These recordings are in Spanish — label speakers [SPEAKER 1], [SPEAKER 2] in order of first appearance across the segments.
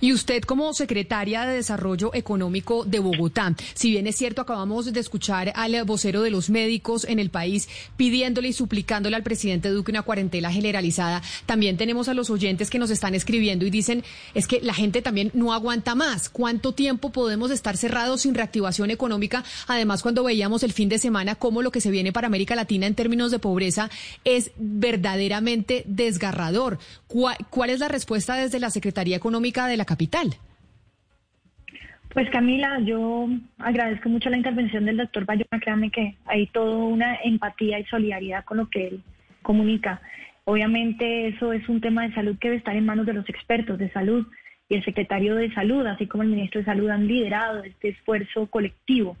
[SPEAKER 1] Y usted como secretaria de Desarrollo Económico de Bogotá, si bien es cierto, acabamos de escuchar al vocero de los médicos en el país pidiéndole y suplicándole al presidente Duque una cuarentena generalizada, también tenemos a los oyentes que nos están escribiendo y dicen, es que la gente también no aguanta más. ¿Cuánto tiempo podemos estar cerrados sin reactivación económica? Además, cuando veíamos el fin de semana cómo lo que se viene para América Latina en términos de pobreza es verdaderamente desgarrador. ¿Cuál, cuál es la respuesta desde la Secretaría Económica de la capital?
[SPEAKER 2] Pues Camila, yo agradezco mucho la intervención del doctor Bayona, créame que hay toda una empatía y solidaridad con lo que él comunica. Obviamente eso es un tema de salud que debe estar en manos de los expertos de salud y el secretario de salud, así como el ministro de salud han liderado este esfuerzo colectivo,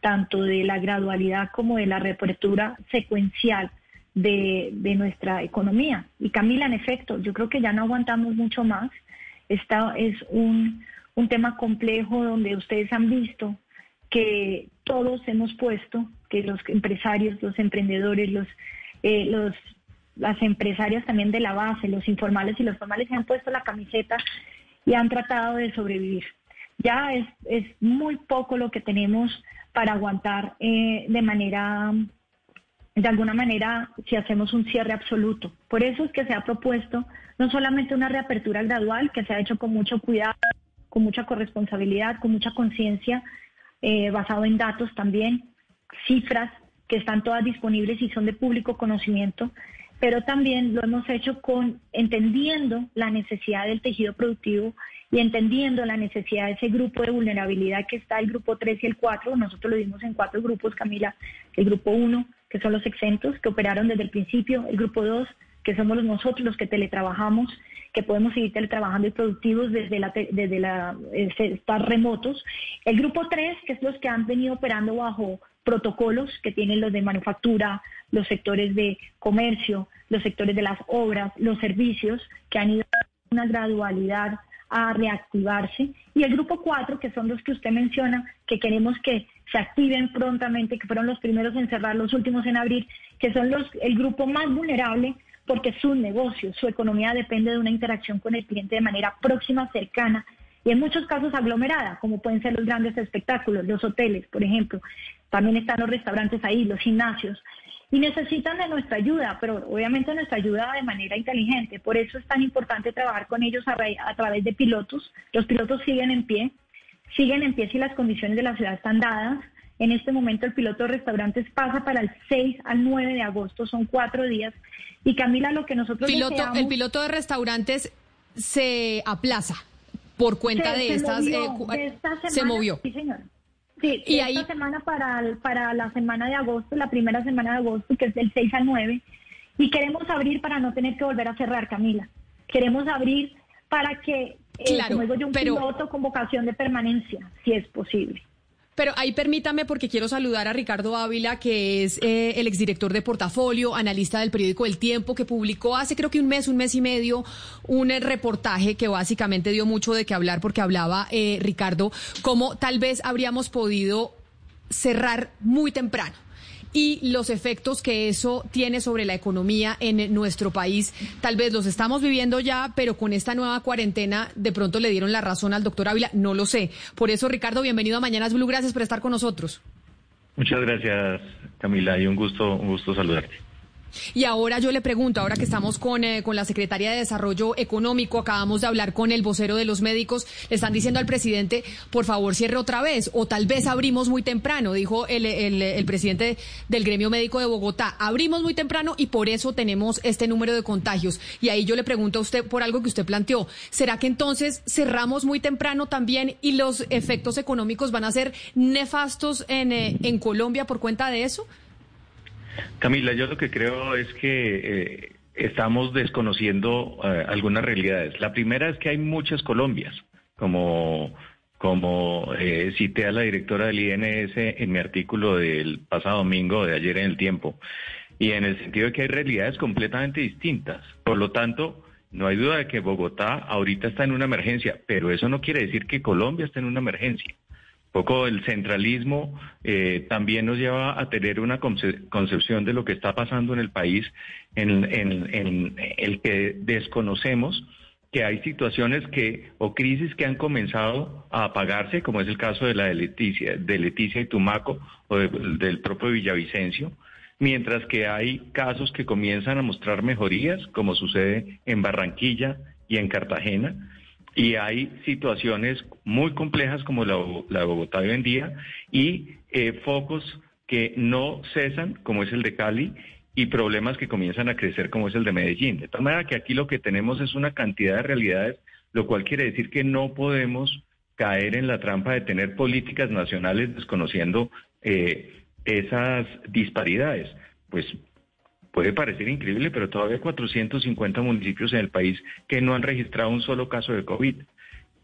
[SPEAKER 2] tanto de la gradualidad como de la reapertura secuencial de, de nuestra economía. Y Camila, en efecto, yo creo que ya no aguantamos mucho más. Esta es un, un tema complejo donde ustedes han visto que todos hemos puesto, que los empresarios, los emprendedores, los, eh, las empresarias también de la base, los informales y los formales, se han puesto la camiseta y han tratado de sobrevivir. Ya es, es muy poco lo que tenemos para aguantar eh, de manera, de alguna manera, si hacemos un cierre absoluto. Por eso es que se ha propuesto no solamente una reapertura gradual, que se ha hecho con mucho cuidado, con mucha corresponsabilidad, con mucha conciencia, eh, basado en datos también, cifras que están todas disponibles y son de público conocimiento, pero también lo hemos hecho con entendiendo la necesidad del tejido productivo y entendiendo la necesidad de ese grupo de vulnerabilidad que está el grupo 3 y el 4. Nosotros lo vimos en cuatro grupos, Camila, el grupo 1, que son los exentos, que operaron desde el principio, el grupo 2, que somos nosotros los que teletrabajamos, que podemos seguir teletrabajando y productivos desde la, desde la estar remotos. El grupo 3, que es los que han venido operando bajo protocolos que tienen los de manufactura, los sectores de comercio, los sectores de las obras, los servicios, que han ido a una gradualidad a reactivarse. Y el grupo 4, que son los que usted menciona, que queremos que se activen prontamente, que fueron los primeros en cerrar, los últimos en abrir, que son los el grupo más vulnerable porque su negocio, su economía depende de una interacción con el cliente de manera próxima, cercana y en muchos casos aglomerada, como pueden ser los grandes espectáculos, los hoteles, por ejemplo. También están los restaurantes ahí, los gimnasios. Y necesitan de nuestra ayuda, pero obviamente nuestra ayuda de manera inteligente. Por eso es tan importante trabajar con ellos a, a través de pilotos. Los pilotos siguen en pie, siguen en pie si las condiciones de la ciudad están dadas. En este momento el piloto de restaurantes pasa para el 6 al 9 de agosto, son cuatro días. Y Camila, lo que nosotros
[SPEAKER 1] piloto,
[SPEAKER 2] deseamos,
[SPEAKER 1] El piloto de restaurantes se aplaza por cuenta
[SPEAKER 2] se,
[SPEAKER 1] de
[SPEAKER 2] se
[SPEAKER 1] estas...
[SPEAKER 2] Movió,
[SPEAKER 1] eh,
[SPEAKER 2] de esta semana,
[SPEAKER 1] se movió.
[SPEAKER 2] Sí, señor. Sí,
[SPEAKER 1] Y
[SPEAKER 2] esta
[SPEAKER 1] ahí-
[SPEAKER 2] semana para, para la semana de agosto, la primera semana de agosto, que es del 6 al 9. Y queremos abrir para no tener que volver a cerrar, Camila. Queremos abrir para que, eh,
[SPEAKER 1] Claro,
[SPEAKER 2] como digo yo, un
[SPEAKER 1] pero-
[SPEAKER 2] piloto con vocación de permanencia, si es posible.
[SPEAKER 1] Pero ahí permítame, porque quiero saludar a Ricardo Ávila, que es eh, el exdirector de portafolio, analista del periódico El Tiempo, que publicó hace creo que un mes, un mes y medio, un eh, reportaje que básicamente dio mucho de qué hablar, porque hablaba, eh, Ricardo, cómo tal vez habríamos podido cerrar muy temprano y los efectos que eso tiene sobre la economía en nuestro país. Tal vez los estamos viviendo ya, pero con esta nueva cuarentena de pronto le dieron la razón al doctor Ávila, no lo sé. Por eso, Ricardo, bienvenido a Mañanas Blue, gracias por estar con nosotros.
[SPEAKER 3] Muchas gracias, Camila, y un gusto, un gusto saludarte.
[SPEAKER 1] Y ahora yo le pregunto, ahora que estamos con, eh, con la Secretaría de Desarrollo Económico, acabamos de hablar con el vocero de los médicos, le están diciendo al presidente, por favor, cierre otra vez, o tal vez abrimos muy temprano, dijo el, el, el presidente del Gremio Médico de Bogotá, abrimos muy temprano y por eso tenemos este número de contagios. Y ahí yo le pregunto a usted por algo que usted planteó, ¿será que entonces cerramos muy temprano también y los efectos económicos van a ser nefastos en, eh, en Colombia por cuenta de eso?
[SPEAKER 3] Camila, yo lo que creo es que eh, estamos desconociendo eh, algunas realidades. La primera es que hay muchas Colombias, como, como eh, cité a la directora del INS en mi artículo del pasado domingo, de ayer en el tiempo, y en el sentido de que hay realidades completamente distintas. Por lo tanto, no hay duda de que Bogotá ahorita está en una emergencia, pero eso no quiere decir que Colombia esté en una emergencia. Poco el centralismo eh, también nos lleva a tener una concepción de lo que está pasando en el país, en, el que desconocemos que hay situaciones que o crisis que han comenzado a apagarse, como es el caso de la de Leticia, de Leticia y Tumaco o del propio Villavicencio, mientras que hay casos que comienzan a mostrar mejorías, como sucede en Barranquilla y en Cartagena, y hay situaciones muy complejas como la, de Bogotá hoy en día y eh, focos que no cesan, como es el de Cali, y problemas que comienzan a crecer, como es el de Medellín. De tal manera que aquí lo que tenemos es una cantidad de realidades, lo cual quiere decir que no podemos caer en la trampa de tener políticas nacionales desconociendo eh, esas disparidades. Pues puede parecer increíble, pero todavía hay 450 municipios en el país que no han registrado un solo caso de COVID.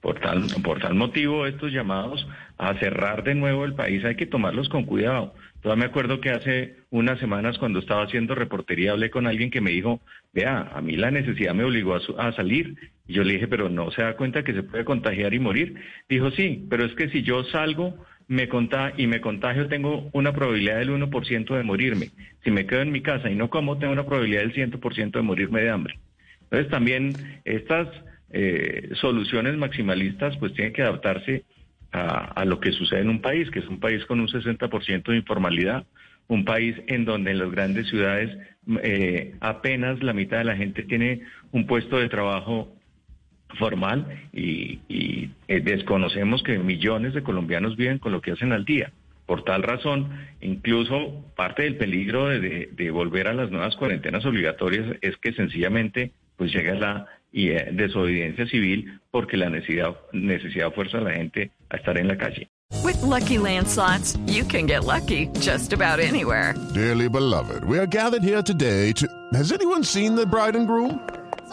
[SPEAKER 3] Por tal, por tal motivo, estos llamados a cerrar de nuevo el país hay que tomarlos con cuidado. Todavía me acuerdo que hace unas semanas cuando estaba haciendo reportería hablé con alguien que me dijo, vea, a mí la necesidad me obligó a, a salir. Y yo le dije, pero no se da cuenta que se puede contagiar y morir. Dijo, sí, pero es que si yo salgo me y me contagio, tengo una probabilidad del 1% de morirme. Si me quedo en mi casa y no como, tengo una probabilidad del 100% de morirme de hambre. Entonces también estas eh, soluciones maximalistas pues tienen que adaptarse a, lo que sucede en un país, que es un país con un 60% de informalidad, un país en donde en las grandes ciudades eh, apenas la mitad de la gente tiene un puesto de trabajo formal y, eh, desconocemos que millones de colombianos viven con lo que hacen al día. Por tal razón, incluso parte del peligro de, volver a las nuevas cuarentenas obligatorias es que sencillamente pues llega la eh, desobediencia civil porque la necesidad, necesidad fuerza a la gente a estar en la calle.
[SPEAKER 4] With lucky landslots, you can get lucky just about anywhere.
[SPEAKER 5] Dearly beloved, we are gathered here today to. Has anyone seen the bride and groom?